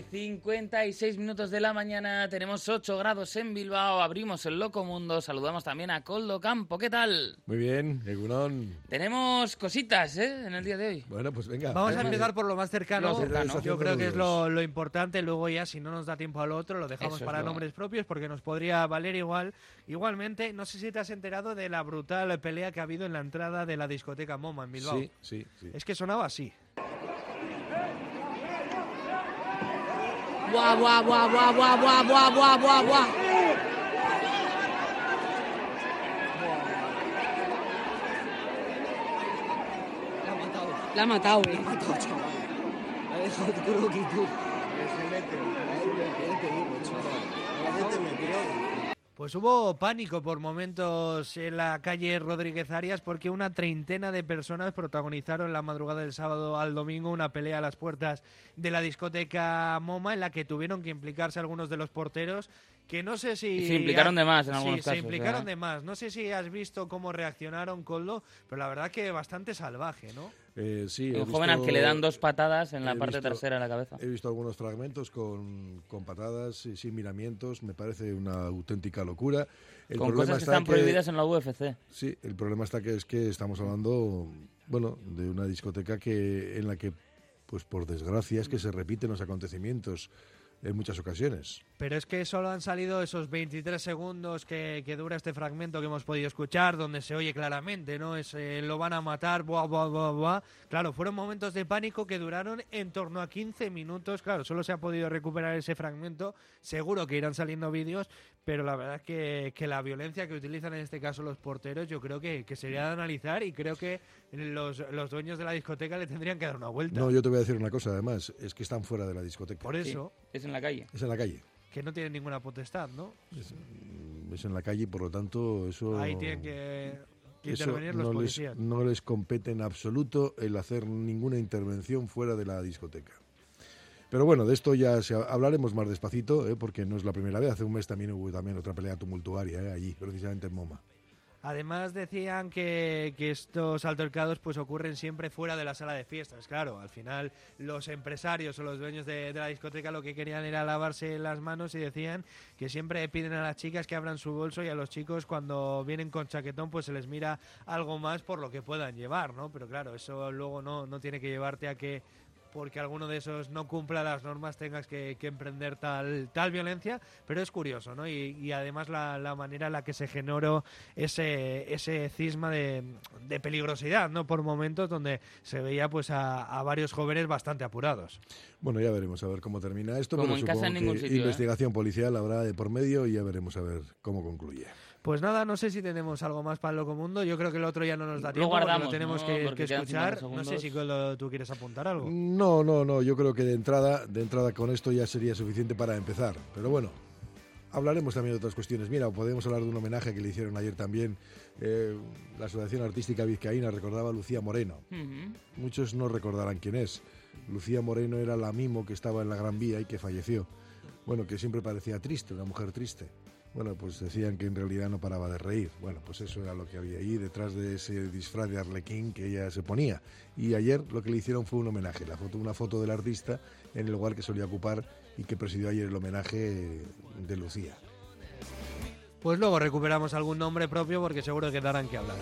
y 56 minutos de la mañana, tenemos 8 grados en Bilbao, abrimos el Loco Mundo, saludamos también a Coldo Campo, ¿qué tal? Muy bien, Egunon. Tenemos cositas ¿eh? en el día de hoy. Bueno, pues venga. Vamos a empezar por lo más cercano. Lo cercano. Yo creo que es lo, lo importante, luego ya si no nos da tiempo al otro lo dejamos Eso para nombres propios porque nos podría valer igual. Igualmente, no sé si te has enterado de la brutal pelea que ha habido en la entrada de la discoteca MoMA en Bilbao. Sí, sí, sí. Es que sonaba así. Buah, buah, buah, buah, buah, buah, buah, buah, buah, buah. La ha matado, eh. Pues hubo pánico por momentos en la calle Rodríguez Arias porque una treintena de personas protagonizaron la madrugada del sábado al domingo una pelea a las puertas de la discoteca MoMA en la que tuvieron que implicarse algunos de los porteros que no sé si... Se implicaron de más en algunos sí, casos, se implicaron ¿eh? de más. No sé si has visto cómo reaccionaron Coldo, pero la verdad que bastante salvaje, ¿no? Eh, sí, Un joven al que le dan dos patadas en la parte visto- trasera de la cabeza. He visto algunos fragmentos con, con patadas y sin miramientos. Me parece una auténtica locura. El Con problema cosas que está están prohibidas en la UFC. Sí, el problema está que es que estamos hablando, bueno, de una discoteca que en la que, pues por desgracia, es que se repiten los acontecimientos en muchas ocasiones. Pero es que solo han salido esos 23 segundos que, que dura este fragmento que hemos podido escuchar, donde se oye claramente, ¿no? Es, eh, lo van a matar, buah, buah, buah, buah. Claro, fueron momentos de pánico que duraron en torno a 15 minutos. Claro, solo se ha podido recuperar ese fragmento. Seguro que irán saliendo vídeos, pero la verdad es que, que la violencia que utilizan en este caso los porteros, yo creo que, que sería de analizar y creo que los, los dueños de la discoteca le tendrían que dar una vuelta. No, yo te voy a decir una cosa, además, es que están fuera de la discoteca. Por eso, Es en la calle. Es en la calle. que no tienen ninguna potestad, ¿no? Es, es en la calle y por lo tanto eso... Ahí tienen que, que eso intervenir los no les, policías. no les compete en absoluto el hacer ninguna intervención fuera de la discoteca. Pero bueno, de esto ya se, hablaremos más despacito, ¿eh? porque no es la primera vez. Hace un mes también hubo también otra pelea tumultuaria ¿eh? allí, precisamente en MoMA. Además decían que, que estos altercados pues ocurren siempre fuera de la sala de fiestas. Claro, al final los empresarios o los dueños de, la discoteca lo que querían era lavarse las manos y decían que siempre piden a las chicas que abran su bolso y a los chicos cuando vienen con chaquetón pues se les mira algo más por lo que puedan llevar, ¿no? Pero claro, eso luego no, no tiene que llevarte a que porque alguno de esos no cumpla las normas tengas que, que emprender tal, tal violencia, pero es curioso, ¿no? Y, y además la, la manera en la que se generó ese, ese cisma de, de peligrosidad, ¿no? Por momentos donde se veía pues a, a varios jóvenes bastante apurados. Bueno, ya veremos a ver cómo termina esto. Como pero en casa supongo en ningún que sitio, ¿eh? investigación policial habrá de por medio y ya veremos a ver cómo concluye. Pues nada, no sé si tenemos algo más para el Locomundo. Yo creo que el otro ya no nos da Lo tiempo porque guardamos, lo tenemos ¿no? que, que quedan 50 escuchar. No sé si. Coldo, tú quieres apuntar algo. No, no, no. Yo creo que de entrada, de entrada con esto ya sería suficiente para empezar. Pero bueno, hablaremos también de otras cuestiones. Mira, podemos hablar de un homenaje que le hicieron ayer también. eh, la Asociación Artística Vizcaína recordaba a Lucía Moreno. Muchos no recordarán quién es. Lucía Moreno era la mimo que estaba en la Gran Vía y que falleció. Bueno, que siempre parecía triste, una mujer triste. Bueno, pues decían que en realidad no paraba de reír. Bueno, pues eso era lo que había ahí detrás de ese disfraz de arlequín que ella se ponía. Y ayer lo que le hicieron fue un homenaje, la foto, una foto del artista en el lugar que solía ocupar y que presidió ayer el homenaje de Lucía. Pues luego recuperamos algún nombre propio porque seguro que darán que hablar.